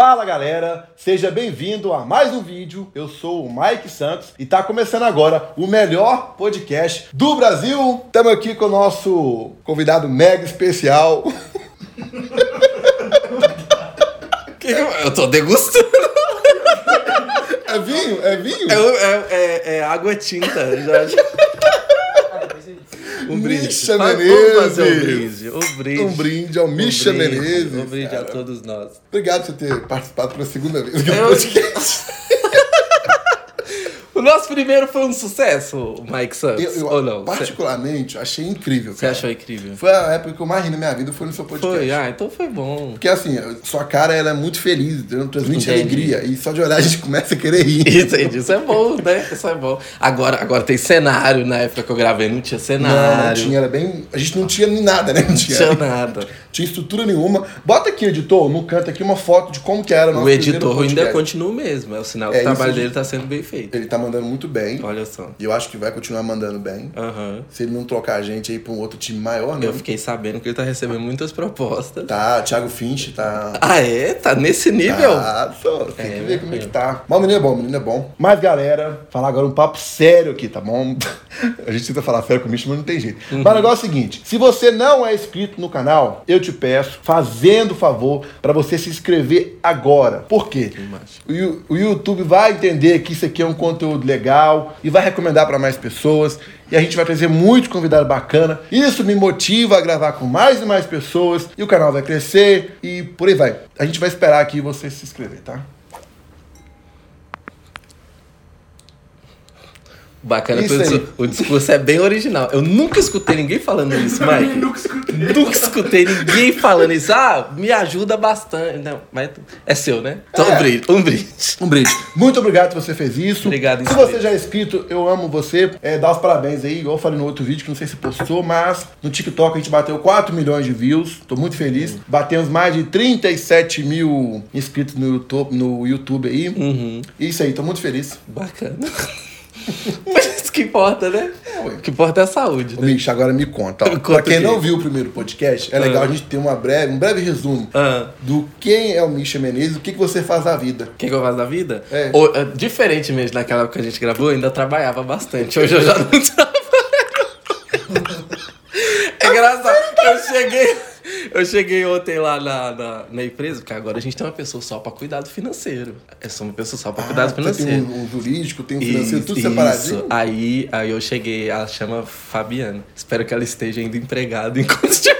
Fala galera, seja bem-vindo a mais um vídeo. Eu sou o Mike Santos e tá começando agora o melhor podcast do Brasil. Estamos aqui com o nosso convidado mega especial. Eu tô degustando. É vinho? É vinho? É, é, é, é água tinta, Jorge. Um brinde. Misha Vamos Menezes. fazer um brinde. Um brinde. Um brinde ao Misha brinde, Menezes. Um brinde cara. a todos nós. Obrigado por ter participado pela segunda vez Eu- podcast. O nosso primeiro foi um sucesso, Mike Santos, Eu, eu, ou não? particularmente, achei incrível. Você cara. achou incrível? Foi a época que eu mais ri na minha vida, foi no seu podcast. Foi, ah, então foi bom. Porque assim, sua cara ela é muito feliz, entendeu? transmite Entendi. alegria. E só de olhar a gente começa a querer rir. Entendi, isso é bom, né? Isso é bom. Agora, agora tem cenário, na época que eu gravei não tinha Não, cenário. não tinha, era bem. A gente não tinha nem nada, né? Não Não tinha, tinha nada. tinha estrutura nenhuma. Bota aqui, editor, no canto aqui uma foto de como que era o nosso O editor ainda continua o mesmo, é o sinal que É, o trabalho isso- dele tá sendo bem feito. Ele tá mandando muito bem. Olha só. E eu acho que vai continuar mandando bem. Aham. Se ele não trocar a gente aí pra um outro time maior, né? Eu fiquei sabendo que ele tá recebendo muitas propostas. Tá, Thiago Finch tá. Ah, é? Tá nesse nível? Ah, só, tem É, que ver como é é. que tá. Mas o menino é bom, o menino é bom. Mas, galera, falar agora um papo sério aqui, tá bom? A gente tenta falar sério com o Micho, mas não tem jeito. Mas o negócio é o seguinte: se você não é inscrito no canal, eu te peço, fazendo favor, pra você se inscrever agora. Por quê? o YouTube vai entender que isso aqui é um conteúdo legal e vai recomendar pra mais pessoas. E a gente vai trazer muito convidado bacana. Isso me motiva a gravar com mais e mais pessoas. E o canal vai crescer e por aí vai. A gente vai esperar aqui você se inscrever, tá? Bacana, Isso porque o discurso- o discurso é bem original. Eu nunca escutei ninguém falando isso, Mike. Nunca escutei. Nunca escutei ninguém falando isso. Ah, me ajuda bastante. Não, mas é seu, né? Então, É. um brinde. Um brinde. Um brinde. Muito obrigado que você fez isso. Obrigado, Se você já é inscrito, eu amo você. É, dá os parabéns aí, igual eu falei no outro vídeo, que não sei se postou, mas no TikTok a gente bateu 4 milhões de views. Tô muito feliz. Batemos mais de 37 mil inscritos no YouTube, no YouTube aí. Uhum. Isso aí, tô muito feliz. Bacana. Mas isso que importa, né? ué. O que importa é a saúde, Ô, né? Micho, agora me conta. Ó. Pra quem o não viu o primeiro podcast, é legal Ah. a gente ter uma breve, um breve resumo Ah. do quem é o Misha Menezes, o que, que você faz na vida. O que, que eu faço da vida? É. Ou, é, diferentemente daquela época que a gente gravou, eu ainda trabalhava bastante. Hoje eu já não trabalho. É engraçado. Eu cheguei, eu cheguei ontem lá na, na, na empresa, porque agora a gente tem uma pessoa só pra cuidar do financeiro. É só uma pessoa só do Ah, você financeiro. tem um, um jurídico, tem um financeiro, tudo Isso, separadinho. Isso. Aí, aí eu cheguei, ela chama Fabiana. Espero que ela esteja ainda empregada enquanto estiver.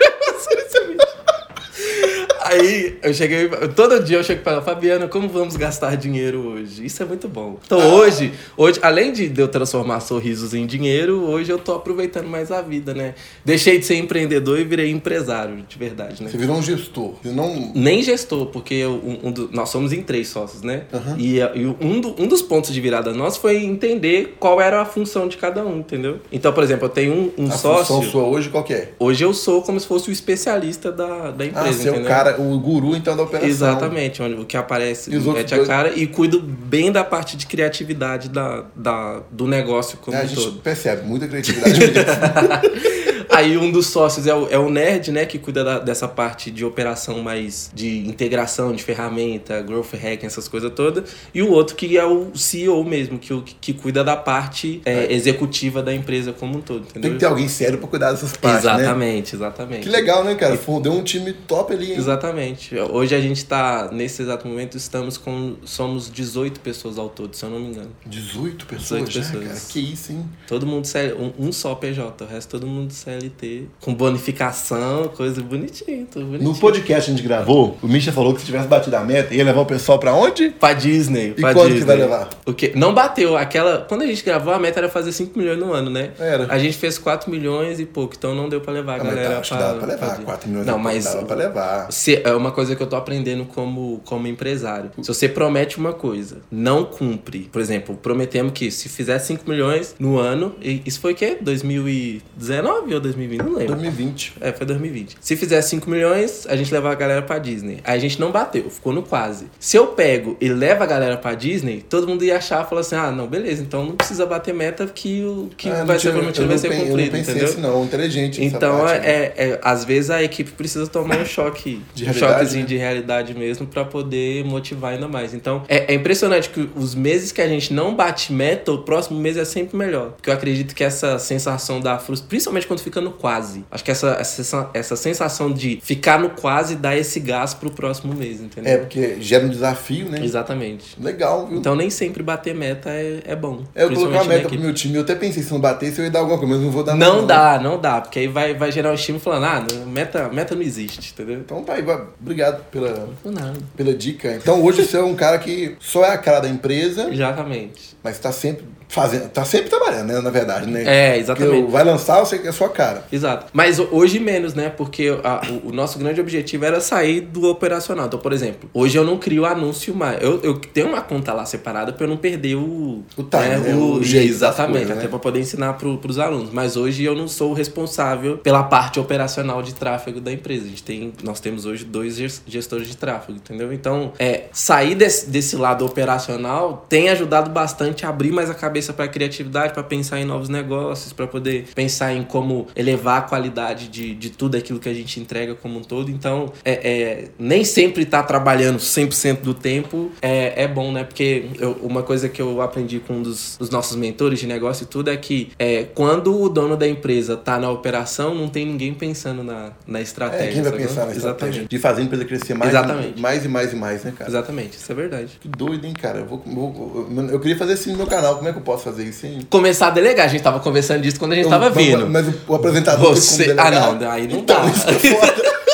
Aí eu cheguei, todo dia eu chego pra ela, Fabiana, como vamos gastar dinheiro hoje? Isso é muito bom. Então hoje, hoje, além de eu transformar sorrisos em dinheiro, hoje eu tô aproveitando mais a vida, né? Deixei de ser empreendedor e virei empresário, de verdade, né? Você virou um gestor. Você não. Nem gestor, porque eu- um- um do- nós somos em três sócios, né? E, a- e um, do- um dos pontos de virada nosso foi entender qual era a função de cada um, entendeu? Então, por exemplo, eu tenho um, um A sócio. função sua hoje qual que é? Hoje eu sou como se fosse o especialista da, da Ah, empresa, você é o cara, o guru então da operação. Exatamente, onde o que aparece E mete a dois? cara e cuido bem da parte de criatividade da, da, do negócio como É, a um gente todo. percebe muita criatividade mesmo. Aí um dos sócios é o, é o nerd, né? Que cuida da- dessa parte de operação mais de integração de ferramenta, growth hacking, essas coisas todas. E o outro que é o CEO mesmo, que, que cuida da parte é, executiva da empresa como um todo, entendeu? Tem que ter alguém sério pra cuidar dessas partes, né? Exatamente, exatamente. Que legal, né, cara? Deu um time top ali, hein? Exatamente. Hoje a gente tá, nesse exato momento, estamos com. Somos 18 pessoas ao todo, se eu não me engano. 18 pessoas 18 já, pessoas. cara. Que isso, hein? Todo mundo CL, um, um só PJ, o resto todo mundo CLT. Com bonificação, coisa bonitinha, tudo bonitinho. No podcast que a gente gravou, o Misha falou que se tivesse batido a meta, ia levar o pessoal pra onde? Pra Disney. E pra quando que Disney. vai levar? O quê? Não bateu. Aquela. Quando a gente gravou, a meta era fazer 5 milhões no ano, né? Era. A gente fez 4 milhões e pouco, então não deu pra levar a Ah, galera. tá, acho que pra, dava pra levar. Disney. 4 milhões Não, mas. dava pra levar. Se, é uma coisa que eu tô aprendendo como, como empresário. Se você promete uma coisa, não cumpre. Por exemplo, prometemos que se fizer 5 milhões no ano, isso foi o quê? 2019 ou 2020? Não lembro. 2020. É, foi 2020. Se fizer 5 milhões, a gente leva a galera pra Disney. Aí a gente não bateu, ficou no quase. Se eu pego e levo a galera pra Disney, todo mundo ia achar, falar assim, ah, não, beleza, então não precisa bater meta que o que Ah, vai ser prometido vai ser cumprido, Eu não pensei entendeu? assim, não. Inteligente. Então, parte, é, né? é- é- às vezes a equipe precisa tomar um choque, De um realidade, choquezinho né? de realidade mesmo pra poder motivar ainda mais. Então, é, é impressionante que os meses que a gente não bate meta, o próximo mês é sempre melhor. Porque eu acredito que essa sensação da frustração, principalmente quando fica no quase, acho que essa, essa, essa sensação de ficar no quase dá esse gás pro próximo mês, entendeu? É, porque gera um desafio, né? Exatamente. Legal, viu? Então nem sempre bater meta é, é bom. é, eu coloquei uma meta pro meu time. Eu até pensei, se não batesse, eu ia dar alguma coisa, mas não vou dar Não nada, dá, não dá, porque aí vai, vai gerar um estímulo falando, ah, não, meta, meta não existe, entendeu? Então tá aí, obrigado pela, Não pela dica. Então hoje você é um cara que só é a cara da empresa, Exatamente. mas tá sempre fazendo, tá sempre trabalhando, né? Na verdade, né? É, Porque exatamente. vai lançar, você que é a sua cara. Exato. Mas ho- hoje menos, né? Porque a- o, o nosso grande objetivo era sair do operacional. Então, por exemplo, hoje eu não crio anúncio mais. Eu, eu tenho uma conta lá separada pra eu não perder o. O time, né? O jeito das Exatamente, coisas, até né? pra poder ensinar pro, pros alunos. Mas hoje eu não sou o responsável pela parte operacional de tráfego da empresa. A gente tem, nós temos hoje dois ges- gestores de tráfego, entendeu? Então, é, sair desse, desse lado operacional tem ajudado bastante a abrir mais a cabeça pra criatividade, pra pensar em novos negócios, pra poder pensar em como elevar a qualidade de, de tudo aquilo que a gente entrega como um todo. Então, é, é, nem sempre estar trabalhando 100% do tempo é, é bom, né? Porque eu- uma coisa que eu aprendi com um dos, dos nossos mentores de negócio e tudo é que é, quando o dono da empresa tá na operação, não tem ninguém pensando na, na estratégia. É, quem vai sacou? pensar na estratégia? De fazer a empresa crescer mais, Exatamente. mais e mais e mais, né, cara? Exatamente, isso é verdade. Que doido, hein, cara? Eu, vou, vou- eu, eu queria fazer assim no meu canal. Como é que eu posso fazer isso, hein? Começar a delegar, a gente tava conversando disso quando a gente Eu- tava vindo. Mas o, o apresentador Você. Ah, não, aí não Então, dá. isso é foda.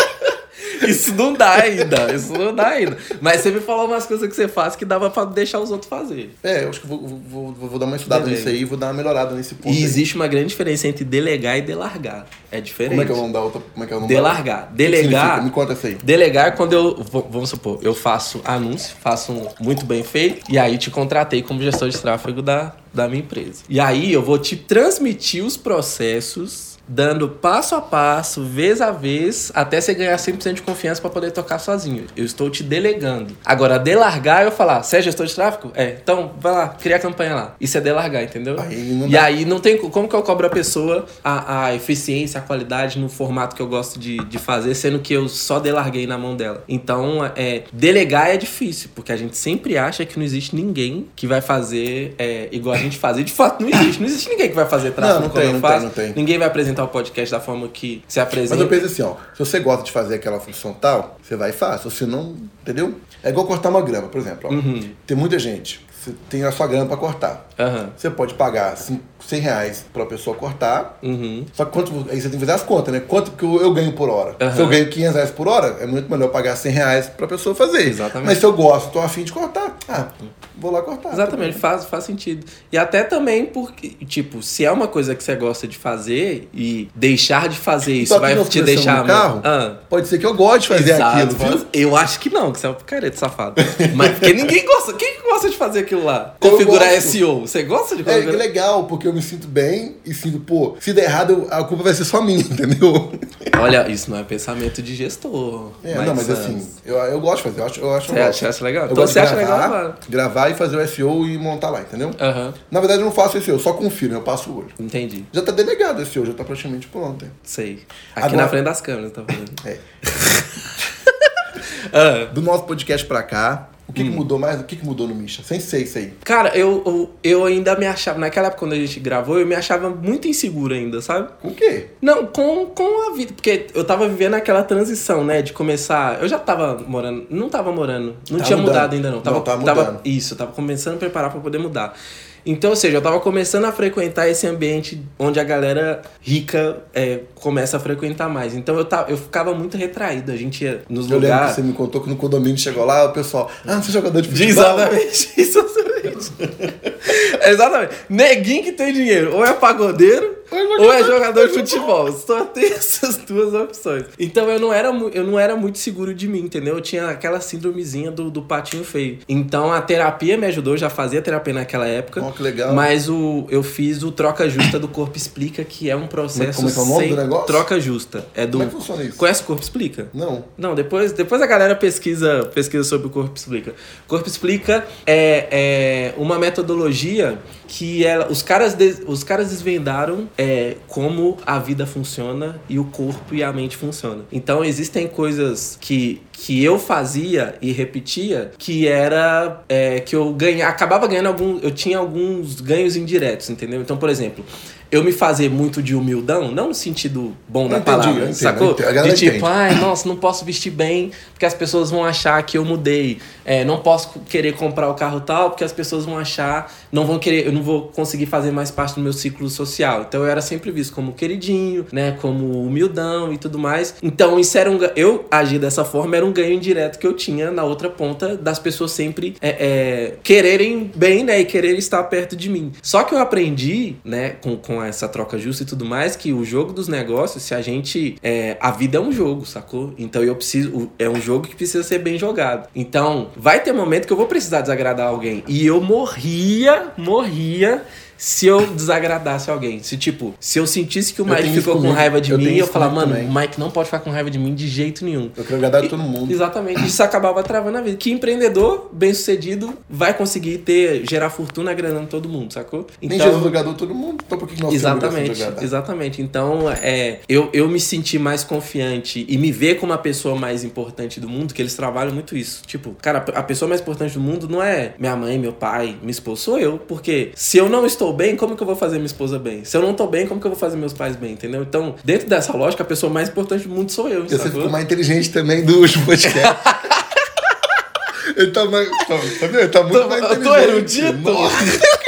Isso não dá ainda, isso não dá ainda. Mas você me falou umas coisas que você faz que dava pra deixar os outros fazer. É, eu acho que eu vou, vou, vou, dar uma estudada nisso aí e vou dar uma melhorada nesse ponto. E aí. existe uma grande diferença entre delegar e delargar. É diferente. Como é que é o nome da outra? Como é que é o nome da- Delargar. Delegar. Me conta isso aí. Delegar é quando eu, vamos supor, eu faço anúncio, faço um muito bem feito, e aí te contratei como gestor de tráfego da, da minha empresa. E aí eu vou te transmitir os processos, dando passo a passo, vez a vez, até você ganhar 100% de confiança para poder tocar sozinho. Eu estou te delegando. Agora, delargar, eu falar, você é gestor de tráfego? É, então vai lá, cria a campanha lá. Isso é delargar, entendeu? Aí não e aí não tem co- como que eu cobro a pessoa a, a eficiência, a qualidade no formato que eu gosto de, de fazer, sendo que eu só delarguei na mão dela. Então, é, delegar é difícil, porque a gente sempre acha que não existe ninguém que vai fazer é, igual a gente faz. E de fato não existe. Não existe ninguém que vai fazer tráfego Não, não como tem, eu não faço. tem, não tem. Ninguém vai apresentar o podcast da forma que se Mas apresenta. eu penso assim, ó. Se você gosta de fazer aquela função tal, você vai e faz. Se você não, entendeu? É igual cortar uma grama, por exemplo. ó. Uhum. Tem muita gente. Você tem a sua grama pra cortar. Aham. Você pode pagar cin- 100 reais pra pessoa cortar. Uhum. Só que quanto, aí você tem que fazer as contas, né? Quanto que eu, eu ganho por hora? Aham. Se eu ganho 500 reais por hora, é muito melhor pagar 100 reais pra pessoa fazer. Exatamente. Mas se eu gosto, tô afim de cortar, ah, vou lá cortar. Exatamente, faz, faz sentido. E até também porque, tipo, se é uma coisa que você gosta de fazer e deixar de fazer isso vai te deixar. no carro, Ah. Pode ser que eu goste de fazer Exato, aquilo, viu? Eu acho que não, que você é um picareta safado. Mas porque ninguém gosta. Quem gosta de fazer aquilo lá? Eu Configurar. SEO. Você gosta de É, configurar? legal, porque eu me sinto bem e sinto, pô, se der errado, a culpa vai ser só minha, entendeu? Olha, isso não é pensamento de gestor. É, não, mas ah, assim, eu, eu gosto de fazer, eu acho, eu acho Você acha, acha legal? Eu então você acha gravar, legal, mano. gravar e fazer o SEO e montar lá, entendeu? Aham, Na verdade, eu não faço SEO, eu só confiro, eu passo o olho. entendi. Já tá delegado o SEO, já tá praticamente pronto. hein? Sei. Aqui Agora- na frente das câmeras, tá falando. É. Ah. Do nosso podcast pra cá, que, Hum. que mudou mais? O que, que mudou no Misha? Sem ser isso aí. Cara, eu, eu, eu ainda me achava. Naquela época, quando a gente gravou, eu me achava muito inseguro ainda, sabe? Com o quê? Não, com, com a vida. Porque eu tava vivendo aquela transição, né? De começar. Eu já tava morando. Não tava morando. Não Tava tinha mudando. mudado ainda, não. Tava, Não, tava mudando. Isso, eu tava começando a preparar pra poder mudar. Então, ou seja, eu tava começando a frequentar esse ambiente onde a galera rica é, começa a frequentar mais. Então eu, tava, eu ficava muito retraído. A gente ia nos Eu lembro que lugares. você me contou que no condomínio chegou lá, o pessoal, ah, você é jogador de futebol? Exatamente, exatamente. exatamente. Neguinho que tem dinheiro, ou é pagodeiro, ou é jogador de futebol. Só tem essas duas opções. Então eu não era, eu não era muito seguro de mim, entendeu? Eu tinha aquela síndromezinha do, do patinho feio. Então a terapia me ajudou, eu já fazia terapia naquela época. Oh, que legal. Mas o, eu fiz o Troca Justa do Corpo Explica, que é um processo Como é que é o nome do negócio? troca justa. É do... Como é que funciona isso? Conhece o Corpo Explica? Não. Não, depois, depois a galera pesquisa, pesquisa sobre o Corpo Explica. Corpo Explica é, é uma metodologia que ela, os, caras os caras desvendaram é, como a vida funciona e o corpo e a mente funcionam. Então existem coisas que, que eu fazia e repetia que era é, que eu ganha, acabava ganhando algum. Eu tinha alguns ganhos indiretos, entendeu? Então, por exemplo, eu me fazer muito de humildão, não no sentido bom da entendi, palavra, entendo, sacou? De tipo, entende. ai, nossa, não posso vestir bem porque as pessoas vão achar que eu mudei. É, não posso querer comprar o carro tal porque as pessoas vão achar, não vão querer, eu não vou conseguir fazer mais parte do meu ciclo social. Então eu era sempre visto como queridinho, né, como humildão e tudo mais. Então isso era um, eu agir dessa forma era um ganho indireto que eu tinha na outra ponta das pessoas sempre é, é, quererem bem, né, e quererem estar perto de mim. Só que eu aprendi, né, com, com essa troca justa e tudo mais, que o jogo dos negócios, se a gente. É, a vida é um jogo, sacou? Então eu preciso. É um jogo que precisa ser bem jogado. Então, vai ter momento que eu vou precisar desagradar alguém. E eu morria, morria. Se eu desagradasse alguém. Se, tipo, se eu sentisse que o Mike ficou com raiva de Eu mim, eu falava, mano, também. o Mike não pode ficar com raiva de mim de jeito nenhum. Eu quero agradar todo mundo. Exatamente. Isso acabava travando a vida. Que empreendedor bem sucedido vai conseguir ter, gerar fortuna agradando todo mundo, sacou? Nem Jesus agradou todo mundo, então por que nós Exatamente, exatamente. Então, é, eu, eu me senti mais confiante e me ver como a pessoa mais importante do mundo, que eles trabalham muito isso. Tipo, cara, a pessoa mais importante do mundo não é minha mãe, meu pai, minha esposa, sou eu. Porque se eu não estou bem, como que eu vou fazer minha esposa bem? Se eu não estou bem, como que eu vou fazer meus pais bem, entendeu? Então, dentro dessa lógica, a pessoa mais importante do mundo sou eu, Você ficou mais inteligente também do último podcast. Ele tá mais. Tá, tá tá muito Tô- mais eu inteligente. tô erudito.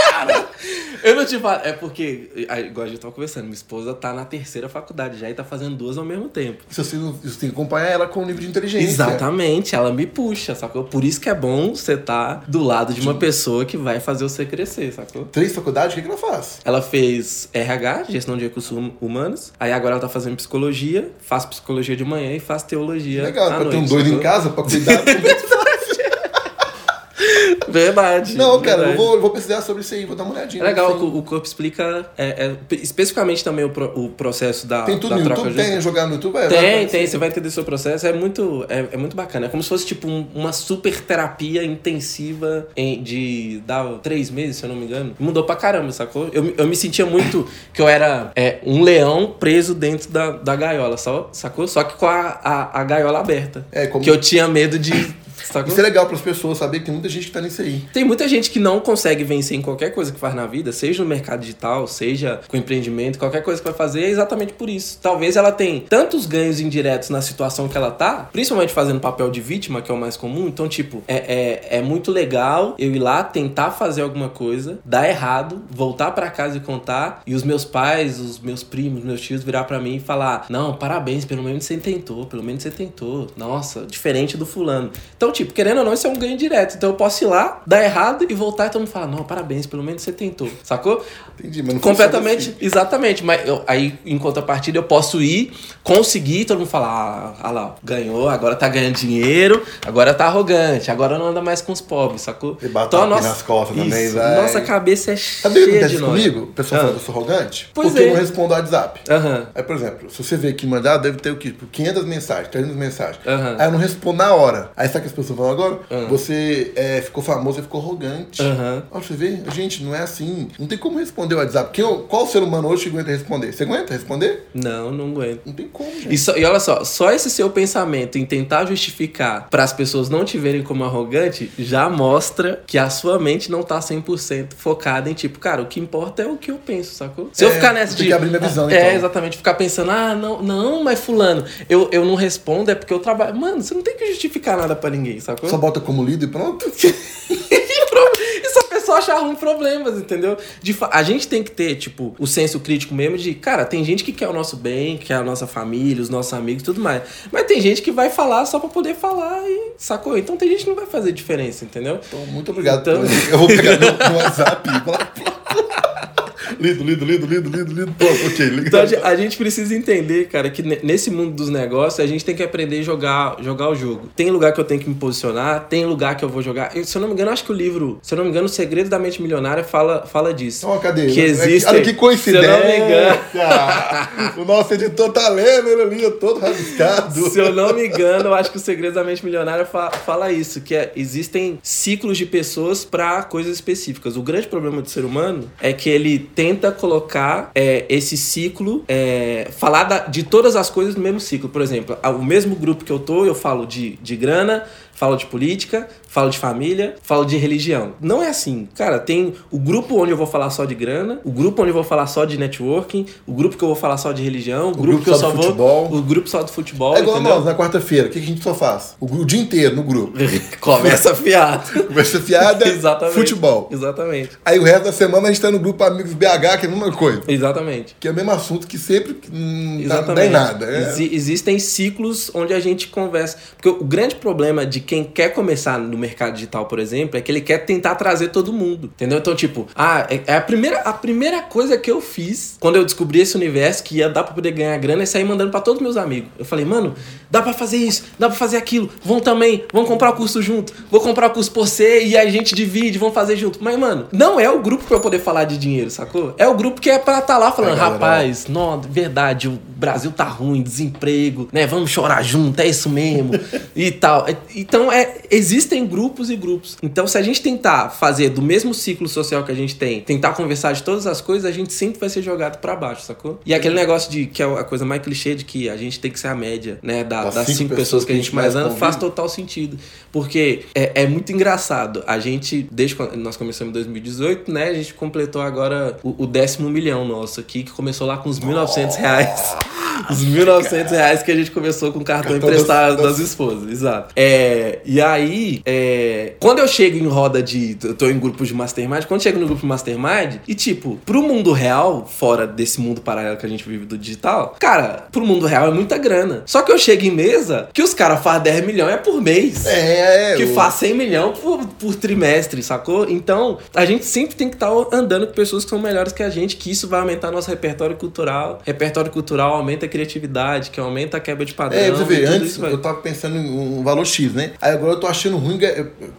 Eu não te falo. É porque, igual a gente tava conversando, minha esposa tá na terceira faculdade já e tá fazendo duas ao mesmo tempo. Você, você tem que acompanhar ela com o nível de inteligência. Exatamente, ela me puxa, sacou? Por isso que é bom você estar do lado de uma pessoa que vai fazer você crescer, sacou? Três faculdades, o que, que ela faz? Ela fez RH, gestão de recursos hum- humanos. Aí agora ela tá fazendo psicologia, faz psicologia de manhã e faz teologia. Legal, pra ter um noite, doido em sacou? casa pra cuidar. Verdade. Não, cara, eu verdade. vou, eu vou pesquisar sobre isso aí, vou dar uma olhadinha. É legal, o o corpo explica é, é, especificamente também o, pro- o processo da, Tem tudo da no troca YouTube? Tem, jogar no YouTube? É, Tem, tem, você vai entender o seu processo. É muito, é, é muito bacana. É como se fosse tipo um- uma super terapia intensiva em- de dar três meses, se eu não me engano. Mudou pra caramba, sacou? Eu, me- eu me sentia muito que eu era é, um leão preso dentro da, da gaiola, sacou? Só que com a, a, a gaiola aberta. É, como- Que eu tinha medo de. Sacou? Isso é legal para as pessoas saber que tem muita gente que tá nisso aí. Tem muita gente que não consegue vencer em qualquer coisa que faz na vida, seja no mercado digital, seja com empreendimento, qualquer coisa que vai fazer, é exatamente por isso. Talvez ela tenha tantos ganhos indiretos na situação que ela tá, principalmente fazendo papel de vítima, que é o mais comum. Então, tipo, é, é, é muito legal eu ir lá tentar fazer alguma coisa, dar errado, voltar pra casa e contar, e os meus pais, os meus primos, meus tios virar pra mim e falar: Não, parabéns, pelo menos você tentou, pelo menos você tentou. Nossa, diferente do fulano. Então, tipo, querendo ou não, isso é um ganho direto. Então eu posso ir lá, dar errado e voltar e todo mundo fala: Não, parabéns, pelo menos você tentou. Sacou? Entendi, mas não Completamente, assim. exatamente. Mas eu- aí, em contrapartida, eu posso ir, conseguir, todo mundo falar, ah, ah lá, ganhou, agora tá ganhando dinheiro, agora tá arrogante, agora não anda mais com os pobres, sacou? E batata nas costas também, vai. Nossa cabeça é Sabe cheia de nós. comigo? O pessoal Ah. fala que eu sou arrogante? Pois porque é. eu não respondo ao WhatsApp. Aham. Aí, por exemplo, se você vê que mandar, deve ter o quê? Tipo, 500 mensagens, 300 mensagens. Aham. Aí eu não respondo na hora. Aí sabe que as pessoas falam agora? Aham. Você é, ficou famoso e ficou arrogante. Aham. Olha, você vê? Gente, não é assim. Não tem como responder o WhatsApp. Quem, qual ser humano hoje aguenta responder? Você aguenta responder? Não, não aguento. Não tem como, gente. E, só- e olha só, só esse seu pensamento em tentar justificar para as pessoas não te verem como arrogante já mostra que a sua mente não tá 100% focada em tipo, cara, o que importa é o que eu penso, sacou? Se eu É, ficar nessa tem de que abrir minha visão, É, então. exatamente, ficar pensando, ah, não, não, mas fulano, eu, eu não respondo é porque eu trabalho. Mano, você não tem que justificar nada pra ninguém, sacou? Só bota como líder e pronto. E se a pessoa achar ruim problemas, entendeu? De a gente tem que ter, tipo, o senso crítico mesmo de, cara, tem gente que quer o nosso bem, quer a nossa família, os nossos amigos e tudo mais. Mas tem gente que vai falar só pra poder falar e sacou? Então tem gente que não vai fazer diferença, entendeu? Então, muito obrigado. Então- Eu vou pegar meu, meu WhatsApp e falar. Lido, lido, lido, lido, lido, lido. Pô, ok, Então a gente, precisa entender, cara, que ne- nesse mundo dos negócios a gente tem que aprender a jogar, jogar o jogo. Tem lugar que eu tenho que me posicionar, tem lugar que eu vou jogar. Eu, se eu não me engano, acho que o livro, se eu não me engano, O Segredo da Mente Milionária fala, fala disso. Então, cadê? Que existe. Olha que coincidência. Se eu não me engano. o nosso editor tá lendo ele ali, todo rabiscado. Se eu não me engano, eu acho que o Segredo da Mente Milionária fa- fala isso, que é, existem ciclos de pessoas para coisas específicas. O grande problema do ser humano é que ele tenta colocar é, esse ciclo, é, falar da- de todas as coisas no mesmo ciclo. Por exemplo, o mesmo grupo que eu tô, eu falo de, de grana, falo de política, falo de família, falo de religião. Não é assim. Cara, tem o grupo onde eu vou falar só de grana, o grupo onde eu vou falar só de networking, o grupo que eu vou falar só de religião, o, grupo, grupo que eu só do vou. futebol. O grupo só do futebol. É igual entendeu? nós, na quarta-feira. O que a gente só faz? O, o dia inteiro no grupo. Começa fiado. Conversa fiada, Exatamente. futebol. Exatamente. Aí o resto da semana a gente tá no grupo Amigos BH, que é a mesma coisa. Exatamente. Que é o mesmo assunto que sempre hum, Exatamente. dá em nada. É. Exi- existem ciclos onde a gente conversa. Porque o grande problema de quem quer começar no mercado digital, por exemplo, é que ele quer tentar trazer todo mundo. Entendeu? Então, tipo, ah, é é a primeira, a primeira coisa que eu fiz quando eu descobri esse universo que ia dar pra poder ganhar grana é sair mandando pra todos meus amigos. Eu falei, mano, dá pra fazer isso, dá pra fazer aquilo, vão também, vão comprar o curso junto, vou comprar o curso por você e a gente divide, vamos fazer junto. Mas, mano, não é o grupo pra eu poder falar de dinheiro, sacou? É o grupo que é pra estar lá falando, É, rapaz, não, verdade, o Brasil tá ruim, desemprego, né? Vamos chorar junto, é isso mesmo e tal. É- Então, é, existem grupos e grupos. Então, se a gente tentar fazer do mesmo ciclo social que a gente tem, tentar conversar de todas as coisas, a gente sempre vai ser jogado pra baixo, sacou? E aquele negócio de que é a coisa mais clichê de que a gente tem que ser a média, né? da- Das das, cinco cinco, pessoas que a gente mais convive. faz total sentido. Porque é, é muito engraçado. A gente, desde quando nós começamos em 2018, né? A gente completou agora o, o décimo milhão nosso aqui, que começou lá com os 1.900 reais. Os 1.900 reais que a gente começou com o cartão, Cartão emprestado das- das, esposas, exato. É, e aí, é, quando eu chego em roda de. Eu tô em grupos de mastermind, quando eu chego no grupo de mastermind, e tipo, pro mundo real, fora desse mundo paralelo que a gente vive do digital, cara, pro mundo real é muita grana. Só que eu chego em mesa que os caras fazem 10 milhões é por mês É, é. que o- faz 100 milhões por, por trimestre, sacou? Então, a gente sempre tem que estar andando com pessoas que são melhores que a gente, que isso vai aumentar nosso repertório cultural. Repertório cultural aumenta a criatividade, que aumenta a quebra de padrão. É, você vê, antes eu tava pensando em um valor X, né? Aí agora eu tô achando ruim,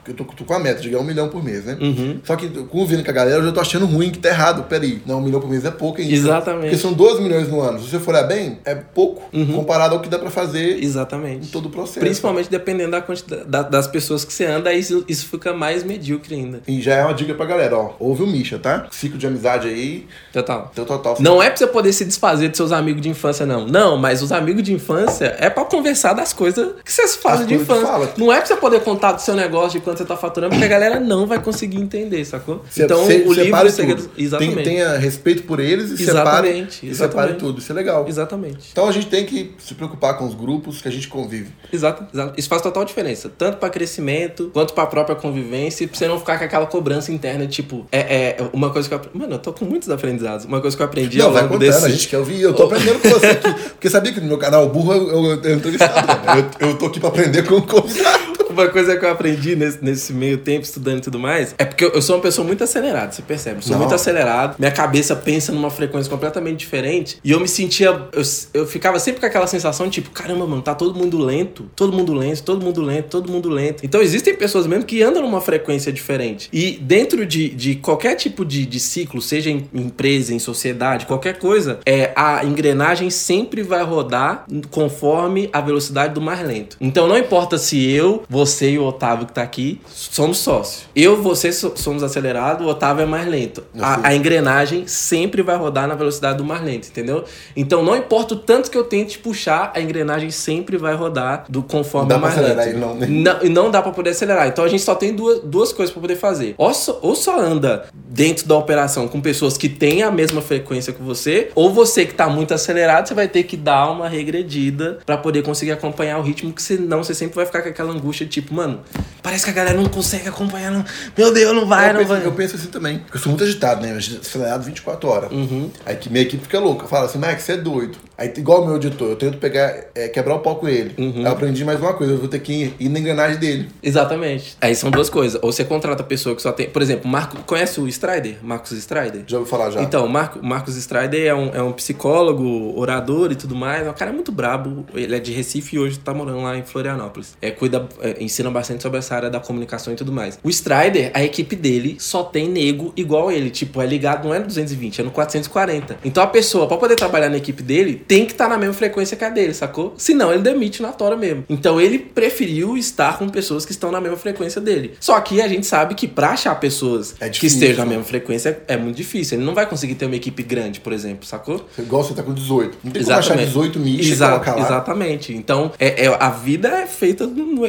eu, tô, tô com a meta de ganhar um milhão por mês, né? Uhum. Só que convivendo com a galera, eu já tô achando ruim que tá errado. Peraí, não, um milhão por mês é pouco ainda. Exatamente. Porque são 12 milhões no ano. Se você for olhar bem, é pouco Uhum. comparado ao que dá pra fazer em Exatamente. todo o processo. Principalmente dependendo da quantidade da- das pessoas que você anda, aí isso, isso fica mais medíocre ainda. E já é uma dica pra galera, ó. Ouve o Misha, tá? Ciclo de amizade aí, Total. teu total. Não é pra você poder se desfazer dos seus amigos de infância, não. Não, mas os amigos de infância é pra conversar das coisas que vocês fazem de infância. Não é pra você poder contar do seu negócio de quanto você tá faturando, porque a galera não vai conseguir entender, sacou? Se- então, se- o livro separe Segredos... tudo. Exatamente. Tem- tenha respeito por eles e Exatamente, separe, e separe exatamente. tudo. Isso é legal. Exatamente. Então a gente tem que se preocupar com os grupos que a gente convive. Exato, exato. Isso faz total diferença. Tanto pra crescimento, quanto pra própria convivência, e pra você não ficar com aquela cobrança interna, tipo, é, é uma coisa que eu aprendi. Mano, eu tô com muitos aprendizados. Uma coisa que eu aprendi Não, ao vai longo desse. a gente quer ouvir. Eu tô aprendendo com você aqui. Porque sabia que no meu canal Burro eu, eu, eu entrevistado. né? eu, eu tô aqui pra aprender com o convidado. Uma coisa que eu aprendi nesse, nesse meio tempo, estudando e tudo mais, é porque eu, eu sou uma pessoa muito acelerada, você percebe? Eu sou Não. muito acelerado, minha cabeça pensa numa frequência completamente diferente, e eu me sentia. Eu, eu ficava sempre com aquela sensação, tipo, caramba, mano, tá todo mundo lento, todo mundo lento, todo mundo lento, todo mundo lento. Então existem pessoas mesmo que andam numa frequência diferente. E dentro de, de qualquer tipo de, de ciclo, seja em empresa, em sociedade, qualquer coisa, é, a engrenagem sempre vai rodar conforme a velocidade do mais lento. Então não importa se eu, você e o Otávio que tá aqui somos sócios. Eu, você so- somos acelerados, o Otávio é mais lento. A, a engrenagem sempre vai rodar na velocidade do mais lento, entendeu? Então não importa o tanto que eu tente puxar, a engrenagem sempre vai rodar do conforme Não o dá pra mais acelerar lento. não, né? Não, e não dá pra poder acelerar. Então a gente só tem duas, duas coisas pra poder fazer. Ou só, ou só anda dentro da operação com pessoas que têm a mesma frequência que você, ou você que tá muito acelerado, você vai ter que dar uma regredida pra poder conseguir acompanhar o ritmo, que senão você sempre vai ficar com aquela angústia de tipo, mano, parece que a galera não consegue acompanhar. Não. Meu Deus, não vai, eu, não penso, vai. eu penso assim também. Eu sou muito agitado, né? Acelerado 24 horas. Uhum. Aí que minha equipe fica louca. Fala assim, Max, você é doido. Aí, igual o meu editor, eu tento pegar, é, quebrar o pau com ele. Uhum. Aí eu aprendi mais uma coisa, eu vou ter que ir, na engrenagem dele. Exatamente. Aí são duas coisas. Ou você contrata a pessoa que só tem. Por exemplo, Marco, conhece o Strider? Marcos Strider? Já ouviu falar já? Então, o Marco, Marcos Strider é um, é um psicólogo, orador e tudo mais. É um cara muito brabo. Ele é de Recife e hoje tá morando lá em Florianópolis. É, cuida, é, ensina bastante sobre essa área da comunicação e tudo mais. O Strider, a equipe dele só tem nego igual ele. Tipo, é ligado, não é no 220, é no 440. Então a pessoa, pra poder trabalhar na equipe dele, tem que estar tá na mesma frequência que a dele, sacou? Senão ele demite na tora mesmo. Então ele preferiu estar com pessoas que estão na mesma frequência dele. Só que a gente sabe que pra achar pessoas É que difícil, estejam na né? mesma frequência é muito difícil. Ele não vai conseguir ter uma equipe grande, por exemplo, sacou? Igual você tá com 18. Não tem como achar 18 nichos e Exa- colocar lá. Exatamente. Então, é, é- a vida é feita no, no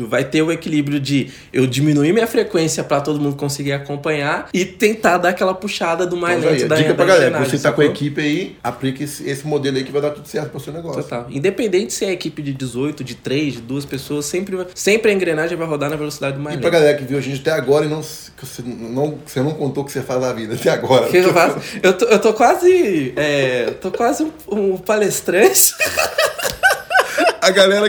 equilíbrio. Vai ter o equilíbrio de eu diminuir minha frequência pra todo mundo conseguir acompanhar e tentar dar aquela puxada do mais Então, lento aí, da dica da pra galera, você tá com a equipe aí, aplica esse, esse modelo aí que vai dar tudo certo pro seu negócio. Total. Independente se é equipe de 18, de 3, de duas pessoas, sempre, sempre a engrenagem vai rodar na velocidade do mais E pra lento. galera que viu a gente até agora e não, você, não, você não contou o que você faz na vida até agora. Que eu faço? Eu tô, eu tô quase. É, tô quase um, um palestrante. A galera.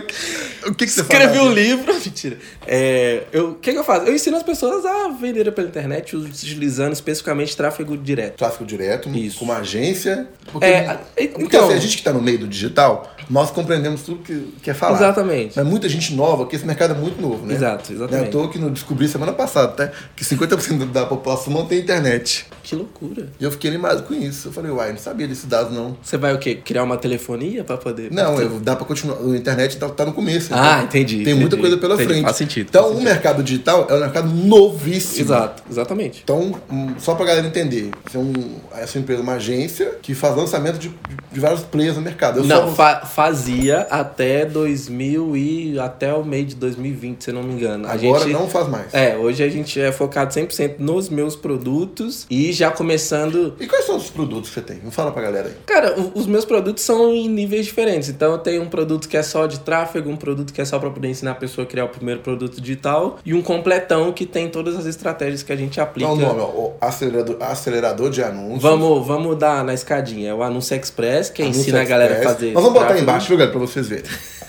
O que, que você faz? Escrevi na um livro. Mentira. É, eu, o que, que eu faço? Eu ensino as pessoas a venderem pela internet utilizando especificamente tráfego direto. Tráfego direto, Isso. com uma agência. Porque, É, porque então- assim, a gente que tá no meio do digital, nós compreendemos tudo que quer falar. Exatamente. Mas muita gente nova, porque esse mercado é muito novo, né? Exato, Não é à exatamente. toa que não descobri semana passada, tá? Que 50% da população não tem internet. Que loucura. E eu fiquei animado com isso. Eu falei, uai, não sabia desses dados, não. Você vai o quê? Criar uma telefonia pra poder. Não, eu- dá pra continuar. A internet tá, tá no começo. Ah, então entendi, Tem entendi, muita coisa pela entendi. frente. Faz sentido, Então, faz o sentido. mercado digital é um mercado novíssimo. Exato, exatamente. Então, hum, só pra galera entender, é um, essa empresa é uma agência que faz lançamento de, de vários players no mercado. Eu Não, só- fa- fazia até 2000 e até o meio de 2020, se eu não me engano. A agora gente, não faz mais. É, hoje a gente é focado 100% nos meus produtos e já começando E quais são os produtos que você tem? Não fala pra galera aí. Cara, os meus produtos são em níveis diferentes. Então eu tenho um produto que é só de tráfego, um produto que é só para poder ensinar a pessoa a criar o primeiro produto digital e um completão que tem todas as estratégias que a gente aplica. Qual o nome? O acelerador, acelerador de anúncios. Vamos, vamos dar na escadinha. É o Anúncio Express, que Anúncio ensina a galera a Express. fazer. Nós vamos botar aí embaixo, viu, galera, pra vocês verem.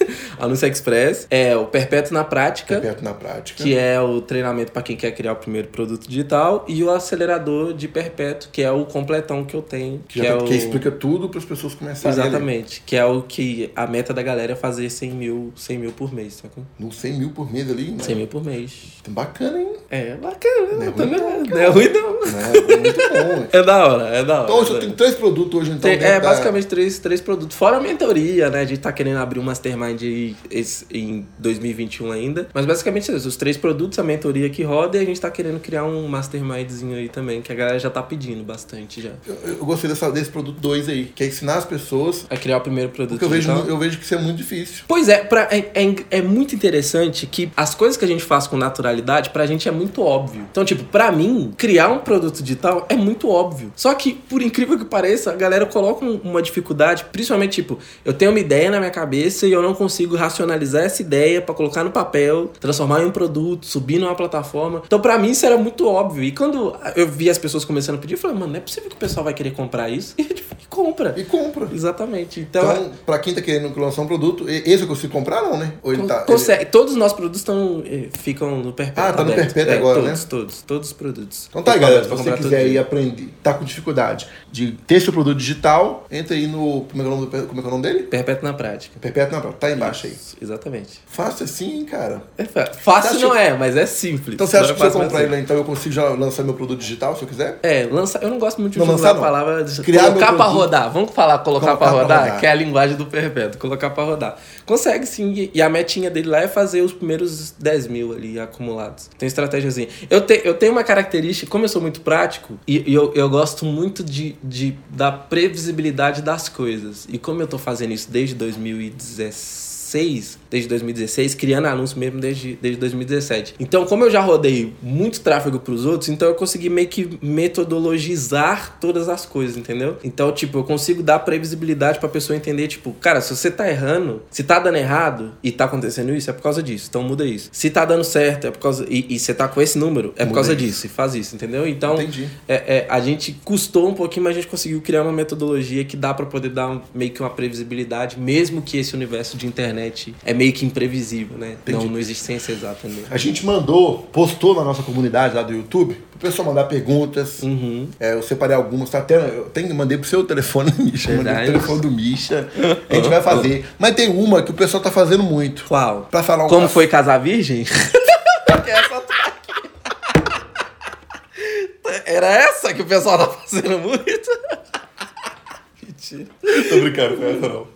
Anúncio Express é o Perpétuo na Prática. Perto na prática. Que é o treinamento para quem quer criar o primeiro produto digital, e o acelerador de perpétuo, que é o completão que eu tenho. Que, Que, é tá- o... que explica tudo para as pessoas começarem. Exatamente. Que é o que a meta da galera é fazer 100 mil, 100 mil por mês, sacou? No 100 mil por mês ali. Né? 100 mil por mês. Bacana, hein? É bacana, Não é né? ruim não, não é ruim não. É muito bom. É da hora, é da hora. Então, hoje eu tenho três produtos hoje, então. Tem- é, da- basicamente três, três produtos. Fora a mentoria, né? A gente tá querendo abrir um mastermind aí esse- em 2021 ainda. Mas basicamente é isso. Os três produtos, a mentoria que roda e a gente tá querendo criar um mastermindzinho aí também, que a galera já tá pedindo bastante já. Eu, eu gostei dessa, desse produto 2 aí, que é ensinar as pessoas. A criar o primeiro produto Porque eu vejo, eu vejo que isso é muito difícil. Pois é, pra, é, é, é muito interessante que as coisas que a gente faz com naturalidade, pra gente é muito óbvio. Então, tipo, pra mim, criar um produto digital é muito óbvio. Só que, por incrível que pareça, a galera coloca um- uma dificuldade, principalmente, tipo, eu tenho uma ideia na minha cabeça e eu não consigo racionalizar essa ideia pra colocar no papel, transformar em um produto, subir numa plataforma. Então, pra mim, isso era muito óbvio. E quando eu vi as pessoas começando a pedir, eu falei, mano, não é possível que o pessoal vai querer comprar isso. E, e compra. E compra. Exatamente. Então, Então, pra quem tá querendo lançar um produto, esse eu consigo comprar, não, né? Ou ele tá. consegue. Todos os nossos produtos estão, eh, ficam no perpétuo. Ah, tá no aberto. perpétuo É, agora, todos, né? Todos, todos os produtos. Então tá aí, galera. Se você quiser ir aprender, tá com dificuldade de ter seu produto digital, entra aí no. Como é, que é o nome, do- como é é o nome dele? Perpétuo na prática. Perpétuo na Prata. Tá aí embaixo aí. Isso, Exatamente. Fácil assim, cara. É fácil não é, mas é simples. Então você acha que se eu é comprar é ele, então eu consigo já lançar meu produto digital, se eu quiser? É, lança, eu não gosto muito de Não, lançar a palavra Criar colocar meu produto. Rodar. Vamos falar colocar, Colocar pra, pra rodar, rodar. que é a linguagem do perpétuo, colocar pra rodar. Consegue sim, e- a metinha dele lá é fazer os primeiros 10 mil ali acumulados. Tem estratégiazinha. Eu, te, eu tenho uma característica, como eu sou muito prático, e, e eu, eu gosto muito de, de, da previsibilidade das coisas. E como eu tô fazendo isso desde 2016, desde 2016, criando anúncio mesmo desde, desde 2017. Então, como eu já rodei muito tráfego pros outros, então eu consegui meio que metodologizar todas as coisas, entendeu? Então, tipo, eu consigo dar previsibilidade pra pessoa entender, tipo, cara, se você tá errando, se tá dando errado e tá acontecendo isso, é por causa disso. Então muda isso. Se tá dando certo, é por causa. E, e você tá com esse número, é por Muda causa isso. disso. E faz isso, entendeu? Então, é, é, a gente custou um pouquinho, mas a gente conseguiu criar uma metodologia que dá pra poder dar um- meio que uma previsibilidade, mesmo que esse universo de internet é meio que imprevisível, né? Não, Entendi. não existe ciência exata nele. A gente mandou, postou na nossa comunidade lá do YouTube, pro pessoal mandar perguntas. Uhum. É, eu separei algumas, tá até. Eu tenho, mandei pro seu telefone, Misha. Mandei pro telefone do Misha. A gente vai fazer. Mas tem uma que o pessoal tá fazendo muito. Qual? Pra falar um Como foi casar virgem? Essa tá aqui. Era essa que o pessoal tá fazendo muito? Mentira. Tô brincando, não é essa não.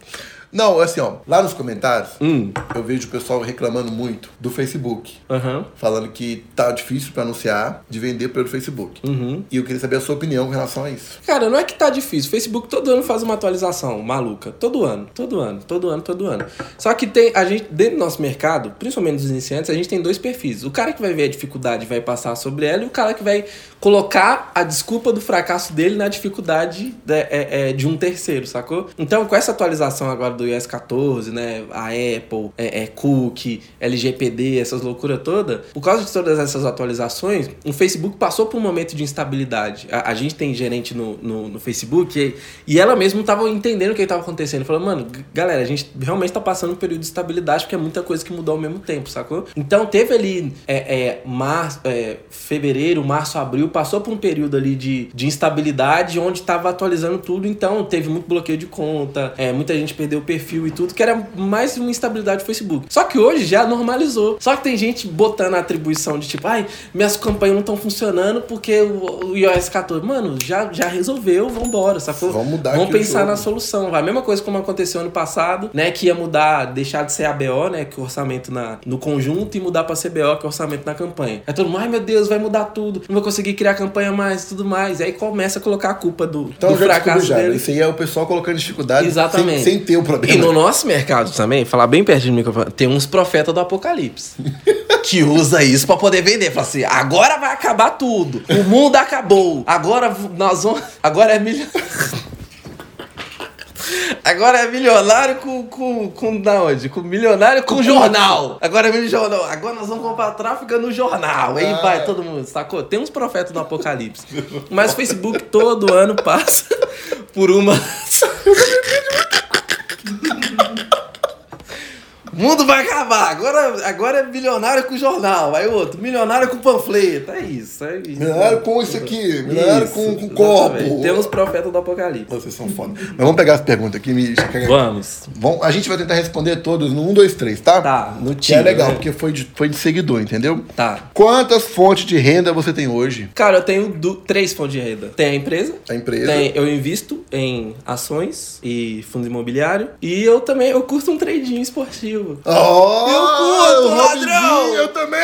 Não, assim, ó, lá nos comentários, Hum. eu vejo o pessoal reclamando muito do Facebook. Aham. Falando que tá difícil pra anunciar, de vender pelo Facebook. Uhum. E eu queria saber a sua opinião com relação a isso. Cara, não é que tá difícil. O Facebook todo ano faz uma atualização maluca. Todo ano, todo ano, todo ano, todo ano. Só que tem, a gente, dentro do nosso mercado, principalmente dos iniciantes, a gente tem dois perfis. O cara que vai ver a dificuldade vai passar sobre ela, e o cara que vai colocar a desculpa do fracasso dele na dificuldade de, é, é, de um terceiro, sacou? Então, com essa atualização agora do iOS 14, né? A Apple, é, é, Cookie, LGPD, essas loucuras todas, por causa de todas essas atualizações, o Facebook passou por um momento de instabilidade. A, a gente tem gerente no, no, no Facebook e, e ela mesma tava entendendo o que estava acontecendo. Falou, mano, galera, a gente realmente tá passando um período de estabilidade porque é muita coisa que mudou ao mesmo tempo, sacou? Então teve ali é, é, março, é, fevereiro, março, abril, passou por um período ali de, de instabilidade onde tava atualizando tudo, então teve muito bloqueio de conta, é, muita gente perdeu o perfil e tudo, que era mais uma instabilidade do Facebook. Só que hoje já normalizou. Só que tem gente botando a atribuição de tipo, ai, minhas campanhas não estão funcionando porque o, o iOS 14. Mano, já, já resolveu, vambora, sacou? Vamos mudar Vamos pensar na solução. Vai. A mesma coisa como aconteceu ano passado, né? Que ia mudar, deixar de ser ABO, né? Que é o orçamento na, no conjunto, e mudar pra CBO, que é o orçamento na campanha. Aí todo mundo, ai meu Deus, vai mudar tudo, não vou conseguir criar campanha mais e tudo mais. E aí começa a colocar a culpa do, Então do fracasso já. dele. Isso aí é o pessoal colocando dificuldade Exatamente. Sem, sem ter o E problema. no nosso mercado também, falar bem perto do microfone, tem uns profetas do apocalipse. que usa isso pra poder vender. Fala assim, agora vai acabar tudo. O mundo acabou. Agora nós vamos... Agora é milho... Agora é milionário com, com, com da onde? Com milionário com jornal. Agora é milionário. Agora nós vamos comprar tráfego no jornal. Aí Ah. vai todo mundo, sacou? Tem uns profetas do apocalipse. Mas o Facebook todo ano passa por uma. Mundo vai acabar. Agora, agora é milionário com jornal. Aí outro, milionário com panfleto. É isso. É isso. Milionário com isso aqui, milionário Isso, com, com copo. Temos profetas do apocalipse. Vocês são foda. Mas vamos pegar as perguntas aqui, Misha. Vamos. Vamos, a gente vai tentar responder todos no 1, 2, 3, tá? Tá, no Que é legal, né? porque foi de, foi de seguidor, entendeu? Tá. Quantas fontes de renda você tem hoje? Cara, eu tenho du- três fontes de renda. Tem a empresa. A empresa. Tem, eu invisto em ações e fundo imobiliário. E eu também, eu curto um trading esportivo. Oh, Eu curto, ladrão! Eu também!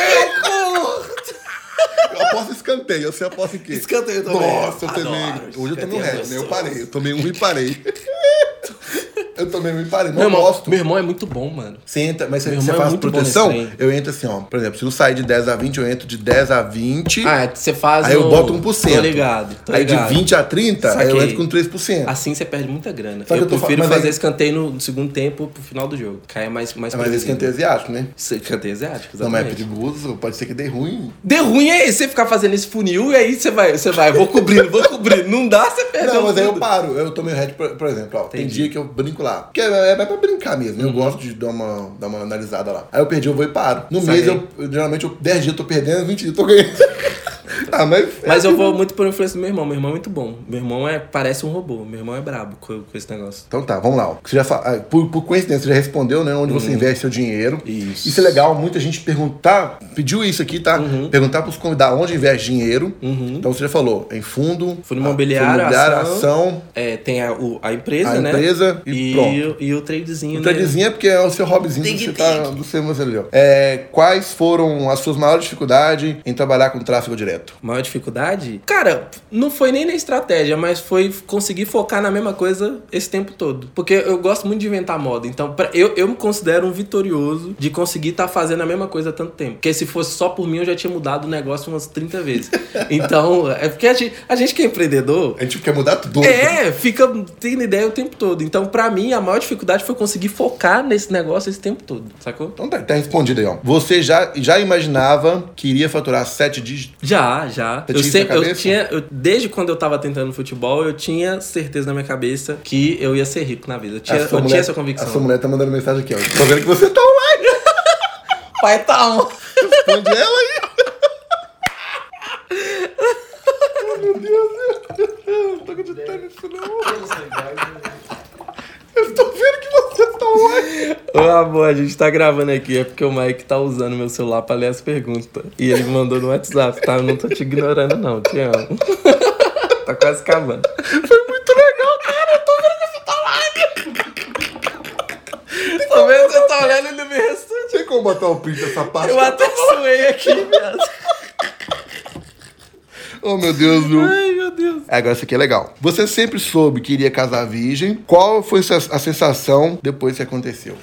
Eu aposto escanteio, você aposta em quê? Escanteio também. Nossa, eu Adoro. também. Hoje eu tomei um é resto, né? Eu parei. Eu tomei um e parei. eu tomei um e parei. Não Meu irmão, gosto. meu irmão é muito bom, mano. Você entra, mas Meu você irmão é faz proteção? Eu entro assim, ó. Por exemplo, se não sair de 10 a 20, eu entro de 10 a 20. Ah, você faz aí eu no- boto 1%. Tô ligado, tô aí de ligado. 20 a 30, aí eu entro com 3%. Assim você perde muita grana. Eu eu prefiro fazer aí- escanteio no segundo tempo pro final do jogo. Cai mais, mais É, mas esse previsível. canteio asiático, né? Escanteio asiático, Não, mas é exatamente. perigoso, pode ser que dê ruim. De ruim é esse, você ficar fazendo esse funil e aí você vai, você vai, vou cobrindo, vou cobrindo. Não dá, você perde Não, mas aí eu paro. Eu tomei o head, por, exemplo, ó. Tem dia que eu brinco lá. Porque é, é pra brincar mesmo. Uhum. Eu gosto de dar uma, dar uma analisada lá. Aí eu perdi, eu vou e paro. No Saquei. mês, eu, eu, geralmente, eu, 10 dias eu tô perdendo, 20 dias eu tô ganhando. ah, mas. Mas eu vou muito por influência do meu irmão. Meu irmão é muito bom. Meu irmão é, parece um robô. Meu irmão é brabo com, com esse negócio. Então tá, vamos lá. ó. Você já fa- ah, por, por coincidência, você já respondeu, né? Onde você investe seu dinheiro. Uhum. Isso. Isso é legal, muita gente perguntar, pediu isso aqui, tá? Uhum. Perguntar pros convidados onde investe dinheiro. Então você já falou, em fundo, Fundo ah, imobiliário, fundo imobiliário, ação, ação, É, tem a, o- a empresa, a né? empresa e, E, pronto. e o tradezinho, O né? tradezinho é porque é o seu hobbyzinho que você tá do seu ali, ó. É, quais foram as suas maiores dificuldades em trabalhar com tráfego direto? Maior dificuldade, cara, não foi nem na estratégia, mas foi conseguir focar na mesma coisa esse tempo todo. Porque eu gosto muito de inventar moda. Então, pra, eu, eu me considero um vitorioso de conseguir estar tá fazendo a mesma coisa há tanto tempo. Porque se fosse só por mim, eu já tinha mudado o negócio umas 30 vezes. Então, é porque a gente, a gente que é empreendedor. A gente quer mudar tudo. É, fica tendo ideia o tempo todo. Então, pra mim, a maior dificuldade foi conseguir focar nesse negócio esse tempo todo. Sacou? Então tá, tá respondido aí, ó. Você já, já imaginava que iria faturar sete dígitos? Já, já. Você eu tinha sempre, eu tinha, eu- desde quando eu tava tentando futebol, eu tinha certeza na minha cabeça que eu ia ser rico na vida. Eu tinha, A eu sua tinha mulher- essa convicção. A sua mulher tá mandando mensagem aqui, ó. Tô vendo que você tá online. Pai, tá on. Responde ela aí. oh, meu Deus. Eu não tô acreditando nisso, não. Eu tô vendo que você tá online. Ô amor, a gente tá gravando aqui, é porque o Mike tá usando meu celular pra ler as perguntas. E ele me mandou no WhatsApp, tá? Eu não tô te ignorando, não, te amo. tá quase acabando. Foi muito legal, cara. Eu tô vendo que você tá online. Tô vendo que você tá olhando e não me responde. Tem como botar o print dessa parte? Eu até suei aqui, viado. Oh, meu Deus, viu? Ai, meu Deus. É, Agora, isso aqui é legal. Você sempre soube que iria casar virgem. Qual foi a sensação depois que aconteceu?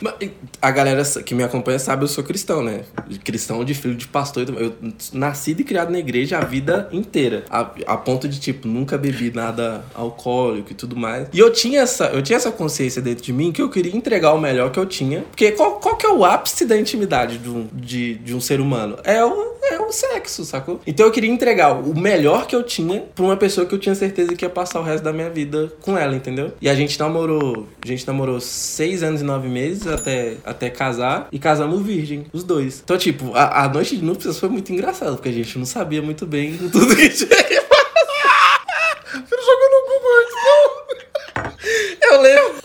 A galera que me acompanha sabe, eu sou cristão, né? Cristão de filho de pastor. e. Eu nascido e criado na igreja a vida inteira. A, a ponto de, tipo, nunca bebi nada alcoólico e tudo mais. E eu tinha essa, eu tinha essa consciência dentro de mim que eu queria entregar o melhor que eu tinha. Porque qual, qual que é o ápice da intimidade de um, de, de um ser humano? É o, é o sexo, sacou? Então eu queria entregar o melhor que eu tinha pra uma pessoa que eu tinha certeza que ia passar o resto da minha vida com ela, entendeu? E a gente namorou, a gente namorou seis anos e nove meses até, até casar e casamos virgem, os dois. Então, tipo, a, a noite de núpcias foi muito engraçada, porque a gente não sabia muito bem tudo que tinha que Você não jogou no Google antes, não? Eu lembro.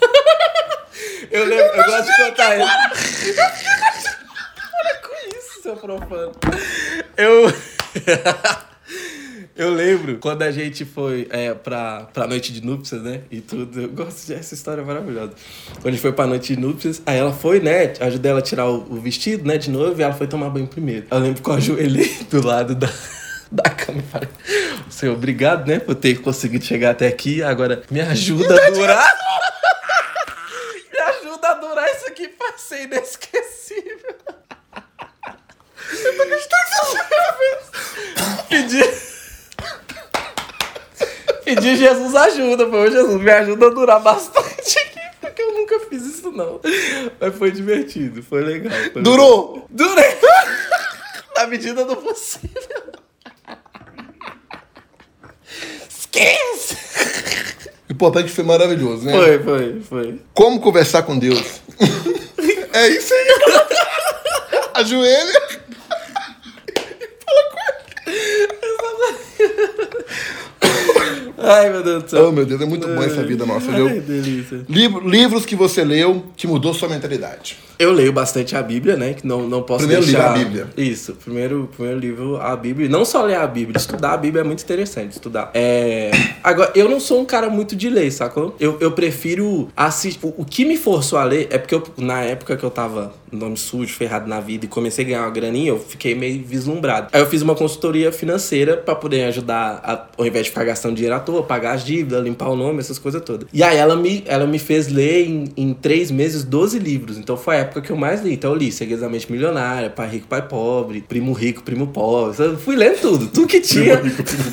Eu lembro, eu gosto de contar isso. Para com isso, seu profano. Eu. Eu lembro quando a gente foi é, pra, pra noite de núpcias, né? E tudo. Eu gosto dessa história maravilhosa. Quando a gente foi pra noite de núpcias, aí ela foi, né? Ajudei ela a tirar o, o vestido, né? De novo, e ela foi tomar banho primeiro. Eu lembro que eu ajoelhei do lado da, da cama e falei: Senhor, obrigado, né? Por ter conseguido chegar até aqui. Agora, me ajuda a durar. me ajuda a durar isso aqui pra ser inesquecível. Eu tô que Pedi. Pedi Jesus ajuda, pô. Jesus me ajuda a durar bastante aqui, porque eu nunca fiz isso não. Mas foi divertido, foi legal. foi Durou? legal. Durei! Na medida do possível. Esquece! O importante foi maravilhoso, né? Foi, foi, foi. Como conversar com Deus? é isso aí. Ajoelha. Ai, meu Deus do céu. Oh, meu Deus, é muito bom essa vida nossa, viu? Ai, delícia. Livro- livros que você leu que mudou sua mentalidade. Eu leio bastante a Bíblia, né? Que não, não posso Primeiro deixar... livro, a Bíblia. Isso, primeiro, primeiro livro, a Bíblia. Não só ler a Bíblia, estudar a Bíblia é muito interessante, estudar. É... Agora, eu não sou um cara muito de ler, sacou? Eu, eu prefiro assistir... O, que me forçou a ler é porque eu, na época que eu tava nome sujo, ferrado na vida e comecei a ganhar uma graninha, eu fiquei meio vislumbrado. Aí eu fiz uma consultoria financeira pra poder ajudar, a, ao invés de ficar gastando dinheiro à toa, pagar as dívidas, limpar o nome, essas coisas todas. E aí ela me, ela me fez ler em, em três meses 12 livros. Então foi a época que eu mais li. Então eu li Segredos da Mente Milionária, Pai Rico, Pai Pobre, Primo Rico, Primo Pobre. Eu fui lendo tudo, tudo que tinha.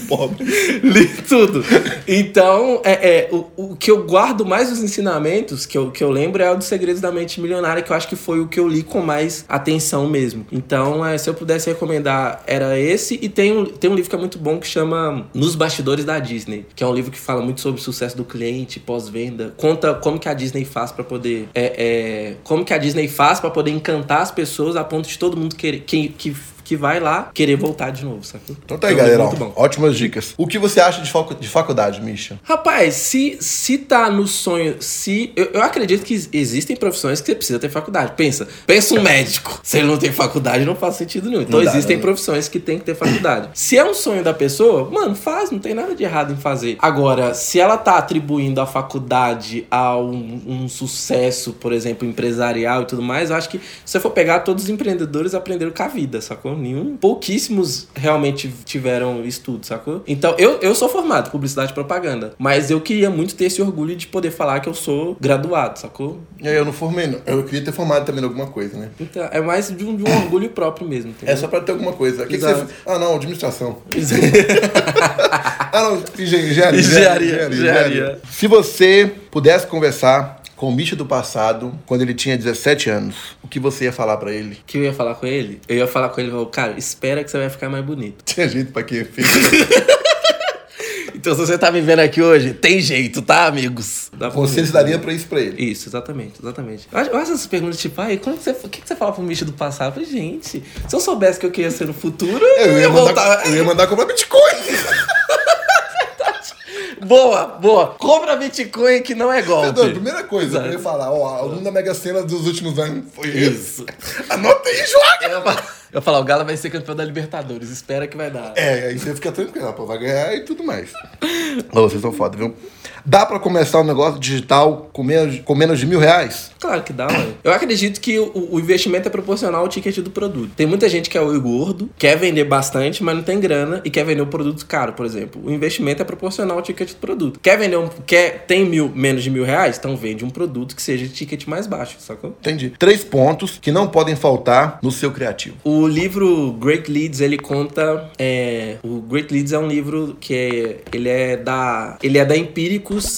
Pobre. Li tudo. Então, é, é, o, o que eu guardo mais os ensinamentos, que eu, que eu lembro, é o dos Segredos da Mente Milionária, que eu acho que foi o que eu li com mais atenção mesmo. Então, é, se eu pudesse recomendar, era esse. E tem um, tem um livro que é muito bom que chama Nos Bastidores da Disney, que é um livro que fala muito sobre o sucesso do cliente, pós-venda. Conta como que a Disney faz pra poder. É, é, como que a Disney faz pra poder encantar as pessoas a ponto de todo mundo querer. Que, que, que vai lá querer voltar de novo, sacou? Então tá aí, É livro galera. muito ó. Ótimas dicas. O que você acha de, facu- de faculdade, Misha? Rapaz, se, se tá no sonho, se. Eu, eu acredito que existem profissões que você precisa ter faculdade. Pensa, pensa um médico. Se ele não tem faculdade, não faz sentido nenhum. Então dá, existem não. profissões que tem que ter faculdade. se é um sonho da pessoa, mano, faz, não tem nada de errado em fazer. Agora, se ela tá atribuindo a faculdade a um, um sucesso, por exemplo, empresarial e tudo mais, eu acho que se você for pegar, todos os empreendedores aprenderam com a vida, sacou? Nenhum. Pouquíssimos realmente tiveram estudo, sacou? Então, eu, eu sou formado em publicidade e propaganda, mas eu queria muito ter esse orgulho de poder falar que eu sou graduado, sacou? Eu não formei, não. Eu queria ter formado também em alguma coisa, né? Então, é mais de um, de um orgulho próprio mesmo, entendeu? É só pra ter alguma coisa. Que, que você? Ah, não, administração. ah, não, engenharia. Engenharia. Engenharia, engenharia. Se você pudesse conversar com o Misha do passado, quando ele tinha 17 anos, o que você ia falar pra ele? O que eu ia falar com ele? Eu ia falar com ele, cara, espera que você vai ficar mais bonito. Tinha jeito pra quê, filho? Então, se você tá me vendo aqui hoje, tem jeito, tá, amigos? Dá se daria pra isso pra ele. Isso, exatamente, exatamente. Eu acho essas perguntas, tipo, ai, como que você, o que, que você fala pro bicho do passado? Eu falei, gente, se eu soubesse que eu queria ser no futuro, eu, Eu ia ia, voltar. mandar, eu ia mandar comprar Bitcoin. Boa, boa. Compra Bitcoin que não é golpe. primeira coisa Exato. que eu ia falar, ó, o número da Mega Sena dos últimos anos foi esse. Isso. Anota aí, joga! Eu ia falar, o Galo vai ser campeão da Libertadores, espera que vai dar. É, aí você fica tranquilo, pô, vai ganhar e tudo mais. Ô, vocês são foda, viu? Dá pra começar um negócio digital com menos, com menos de mil reais? Claro que dá, mano. Eu acredito que o, o investimento é proporcional ao ticket do produto. Tem muita gente que é olho gordo, quer vender bastante, mas não tem grana e quer vender um produto caro, por exemplo. O investimento é proporcional ao ticket do produto. Quer vender um. Quer, tem mil, menos de mil reais? Então vende um produto que seja de ticket mais baixo, sacou? Entendi. Três pontos que não podem faltar no seu criativo. O livro Great Leads, ele conta. é, o Great Leads é um livro que é, ele é da. Ele é da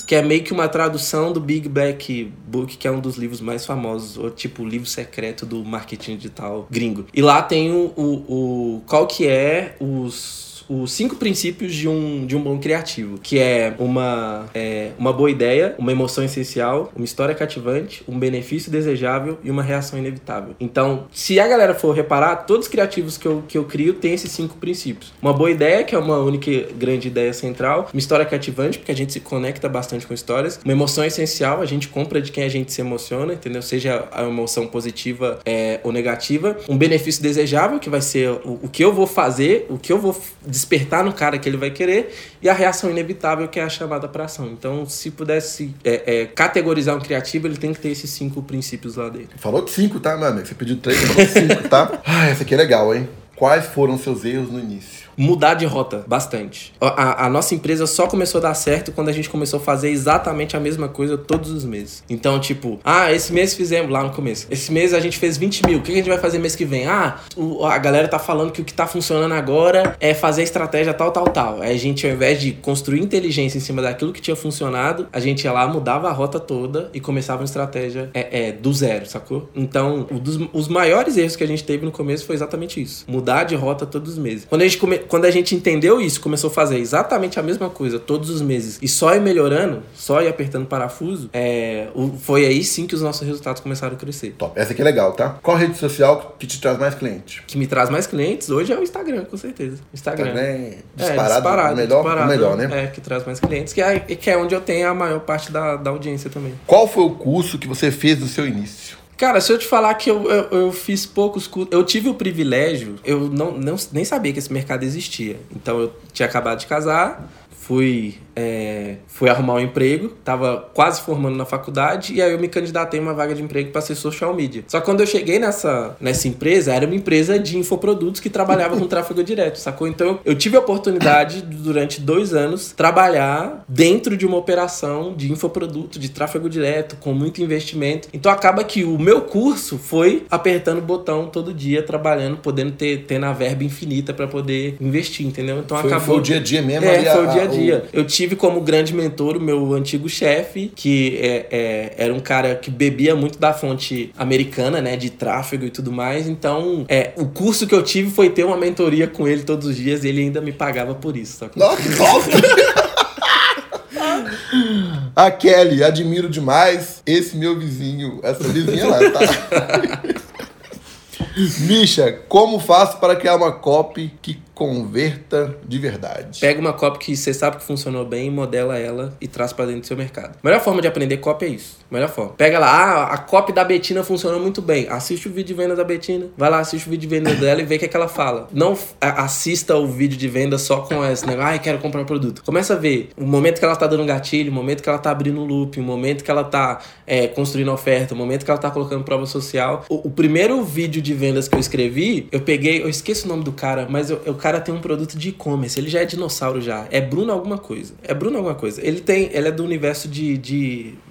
Que é meio que uma tradução do Big Black Book, que é um dos livros mais famosos, ou tipo livro secreto do marketing digital gringo. E lá tem o, o, o qual que é os os cinco princípios de um, de um bom criativo, que é uma, é uma boa ideia, uma emoção essencial, uma história cativante, um benefício desejável e uma reação inevitável. Então, se a galera for reparar, todos os criativos que eu, que eu crio têm esses cinco princípios. Uma boa ideia, que é uma única grande ideia central, uma história cativante, porque a gente se conecta bastante com histórias, uma emoção essencial, a gente compra de quem a gente se emociona, entendeu? Seja a emoção positiva é, ou negativa, um benefício desejável, que vai ser o, o que eu vou fazer, o que eu vou despertar no cara que ele vai querer e a reação inevitável que é a chamada para ação. Então, se pudesse é, é, categorizar um criativo, ele tem que ter esses cinco princípios lá dentro. Falou que cinco, tá, amigo? Você pediu três, falou cinco, tá? Ah, essa aqui é legal, hein? Quais foram seus erros no início? Mudar de rota bastante. A, a nossa empresa só começou a dar certo quando a gente começou a fazer exatamente a mesma coisa todos os meses. Então, tipo, ah, esse mês fizemos lá no começo. Esse mês a gente fez 20 mil. O que a gente vai fazer mês que vem? Ah, o- a galera tá falando que o que tá funcionando agora é fazer estratégia tal, tal, tal. Aí a gente, ao invés de construir inteligência em cima daquilo que tinha funcionado, a gente ia lá, mudava a rota toda e começava uma estratégia é, é, do zero, sacou? Então, dos- os maiores erros que a gente teve no começo foi exatamente isso. Mudar de rota todos os meses. Quando a gente, come- quando a gente entendeu isso, começou a fazer exatamente a mesma coisa todos os meses e só ir melhorando, só ir apertando parafuso, é, foi aí sim que os nossos resultados começaram a crescer. Top. Essa aqui é legal, tá? Qual rede social que te traz mais cliente? Que me traz mais clientes hoje é o Instagram, com certeza. Instagram. Instagram, É, disparado, o melhor, o disparado, melhor, né? É, que traz mais clientes, que é, que é onde eu tenho a maior parte da, da audiência também. Qual foi o curso que você fez no seu início? Cara, se eu te falar que eu, eu, eu fiz poucos cursos, eu tive o privilégio, eu não, não, nem sabia que esse mercado existia. Então eu tinha acabado de casar, fui, é, fui arrumar um emprego, tava quase formando na faculdade, e aí eu me candidatei a uma vaga de emprego para ser social media. Só que quando eu cheguei nessa, nessa empresa, era uma empresa de infoprodutos que trabalhava com tráfego direto, sacou? Então eu, tive a oportunidade, durante dois anos, trabalhar dentro de uma operação de infoproduto, de tráfego direto, com muito investimento. Então acaba que o meu curso foi apertando o botão todo dia, trabalhando, podendo ter, ter na verba infinita para poder investir, entendeu? Então Foi, acabou. foi o dia a dia mesmo? É, ali, foi o dia a dia. Eu tive como grande mentor o meu antigo chefe, que é, é- era um cara que bebia muito da fonte americana, né? De tráfego e tudo mais. Então, é, o curso que eu tive foi ter uma mentoria com ele todos os dias e ele ainda me pagava por isso. Só que... A Kelly, admiro demais esse meu vizinho, essa vizinha lá, tá? Misha, como faço para criar uma copy que converta de verdade. Pega uma copy que você sabe que funcionou bem, modela ela e traz para dentro do seu mercado. Melhor forma de aprender copy é isso. Melhor forma. Pega lá, ah, a copy da Betina funcionou muito bem. Assiste o vídeo de venda da Betina. Vai lá, assiste o vídeo de venda dela e vê o que, é que ela fala. Não assista o vídeo de venda só com esse negócio, ai, ah, quero comprar um produto. Começa a ver o momento que ela tá dando gatilho, o momento que ela tá abrindo o loop, o momento que ela tá é, construindo oferta, o momento que ela tá colocando prova social. O, o, primeiro vídeo de vendas que eu escrevi, eu peguei, eu esqueço o nome do cara, mas eu, o cara tem um produto de e-commerce, ele já é dinossauro já. É Bruno alguma coisa. É Bruno alguma coisa. Ele tem, ele é do universo de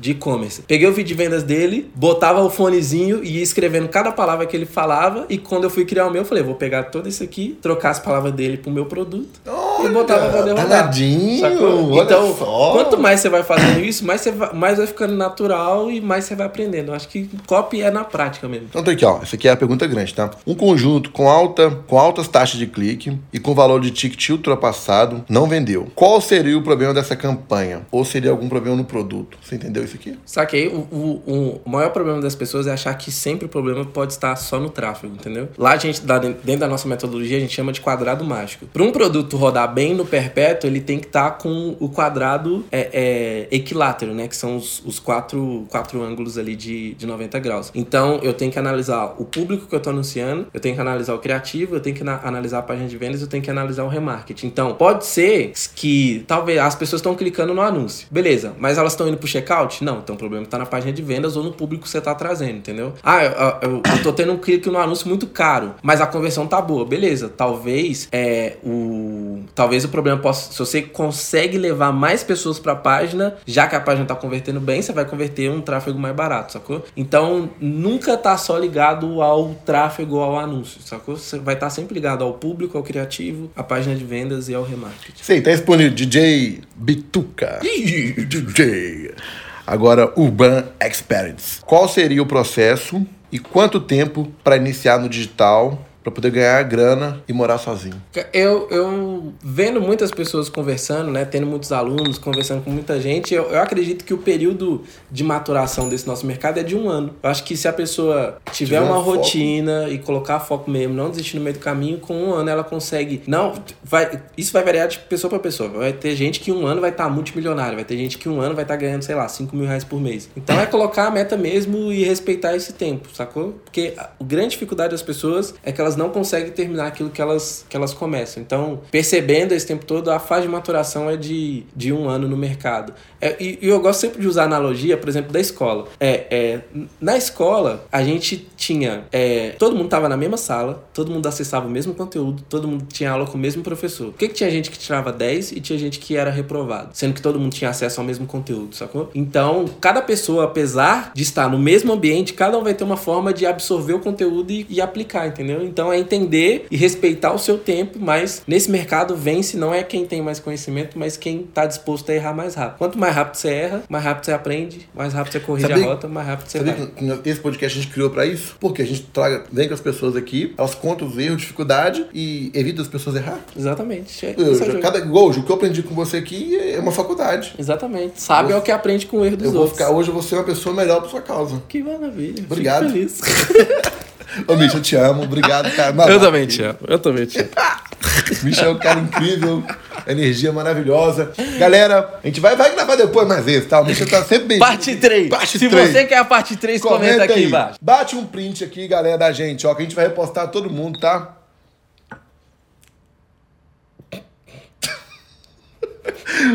e-commerce. De, de Peguei o vídeo de vendas dele, botava o fonezinho e ia escrevendo cada palavra que ele falava. E quando eu fui criar o meu, eu falei, vou pegar todo isso aqui, trocar as palavras dele pro meu produto Olha, e botava pra derrubar. Danadinho, então, só. quanto mais você vai fazendo isso, mais, você vai, mais vai ficando natural e mais você vai aprendendo. Eu acho que copy é na prática mesmo. Então, tá aqui, ó. Essa aqui é a pergunta grande, tá? Um conjunto com, alta, com altas taxas de clique e com valor de ticket ultrapassado não vendeu. Qual seria o problema dessa campanha? Ou seria algum problema no produto? Você entendeu isso aqui? Saquei. O, o, o maior problema das pessoas é achar que sempre o problema pode estar só no tráfego, entendeu? Lá a gente, dentro da nossa metodologia, a gente chama de quadrado mágico. Para um produto rodar bem no perpétuo, ele tem que estar com o quadrado é, é, equilátero, né? Que são os, os quatro, quatro ângulos ali de, de 90 graus. Então, eu tenho que analisar o público que eu estou anunciando, eu tenho que analisar o criativo, eu tenho que analisar a página de vendas, eu tenho que analisar o remarketing. Então, pode ser que talvez as pessoas estão clicando no anúncio. Beleza, mas elas estão indo pro checkout? Não, então o problema está na página de vendas ou no público que você está trazendo, entendeu? Ah, eu, eu, eu tô tendo um clique no anúncio muito caro, mas a conversão tá boa. Beleza, talvez é o talvez o problema possa se você consegue levar mais pessoas para a página, já que a página tá convertendo bem, você vai converter um tráfego mais barato, sacou? Então, nunca tá só ligado ao tráfego ou ao anúncio, sacou? Você vai estar tá sempre ligado ao público, ao criativo, à página de vendas e ao remarketing. Sei, tá disponível DJ Bituca. DJ. Agora, Urban Experience. Qual seria o processo e quanto tempo para iniciar no digital para poder ganhar grana e morar sozinho. Eu, eu vendo muitas pessoas conversando, né, tendo muitos alunos, conversando com muita gente, eu, eu acredito que o período de maturação desse nosso mercado é de um ano. Eu acho que se a pessoa tiver, tiver uma um rotina foco. e colocar foco mesmo, não desistir no meio do caminho, com um ano ela consegue. Não, vai, isso vai variar de pessoa para pessoa. Vai ter gente que um ano vai estar tá multimilionário, vai ter gente que um ano vai estar tá ganhando, sei lá, 5 mil reais por mês. Então é colocar a meta mesmo e respeitar esse tempo, sacou? Porque a grande dificuldade das pessoas é que elas elas não conseguem terminar aquilo que elas, que elas começam. Então, percebendo esse tempo todo, a fase de maturação é de, de um ano no mercado. É, e, e, eu gosto sempre de usar a analogia, por exemplo, da escola. É, é na escola, a gente tinha. É, todo mundo estava na mesma sala, todo mundo acessava o mesmo conteúdo, todo mundo tinha aula com o mesmo professor. Por que, que tinha gente que tirava 10 e tinha gente que era reprovado? Sendo que todo mundo tinha acesso ao mesmo conteúdo, sacou? Então, cada pessoa, apesar de estar no mesmo ambiente, cada um vai ter uma forma de absorver o conteúdo e, e aplicar, entendeu? Então, então é entender e respeitar o seu tempo, mas nesse mercado vence não é quem tem mais conhecimento, mas quem está disposto a errar mais rápido. Quanto mais rápido você erra, mais rápido você aprende, mais rápido você corrige sabia, a rota, mais rápido você sabia vai. Que esse podcast a gente criou para isso? Porque a gente traga, vem com as pessoas aqui, elas contam os erros, dificuldade e evita as pessoas errar. Exatamente. É, eu, já, cada, igual, o que eu aprendi com você aqui é uma faculdade. Exatamente. Sabe eu, é o que aprende com o erro dos eu outros. Vou ficar, hoje eu vou ser uma pessoa melhor por sua causa. Que maravilha. Obrigado. Fico feliz. Ô, Misha, eu te amo. Obrigado, cara. eu também te amo. Eu também te amo. Misha é um cara incrível. Energia maravilhosa. Galera, a gente vai, vai gravar depois mais vezes, tá? O Misha tá sempre bem. Parte 3. Parte Se 3. você quer a parte 3, comenta, comenta aqui aí. embaixo. Bate um print aqui, galera, da gente, ó, que a gente vai repostar todo mundo, tá?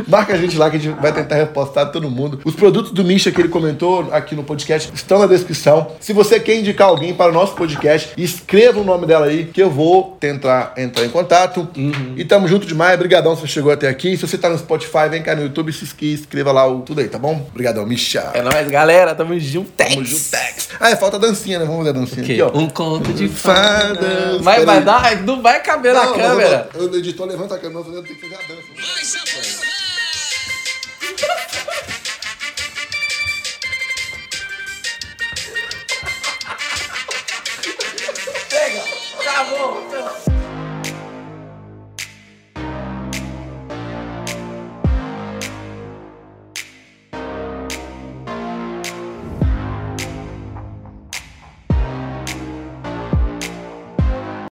Marca a gente lá que a gente vai tentar repostar todo mundo. Os produtos do Misha que ele comentou aqui no podcast estão na descrição. Se você quer indicar alguém para o nosso podcast, escreva o nome dela aí que eu vou tentar entrar em contato. Uhum. E tamo junto demais. Obrigadão se você chegou até aqui. Se você tá no Spotify, vem cá no YouTube, se inscreva lá o tudo aí, tá bom? Obrigadão, Misha. É nóis, galera. Tamo juntex. Tamo juntex. Ah, é, falta a dancinha, né? Vamos ver a dancinha aqui, ó. Um conto de fadas. Vai, vai dar, não vai caber não, na câmera. O editor levanta a câmera, eu tenho que fazer a dança. Vai, Acabou!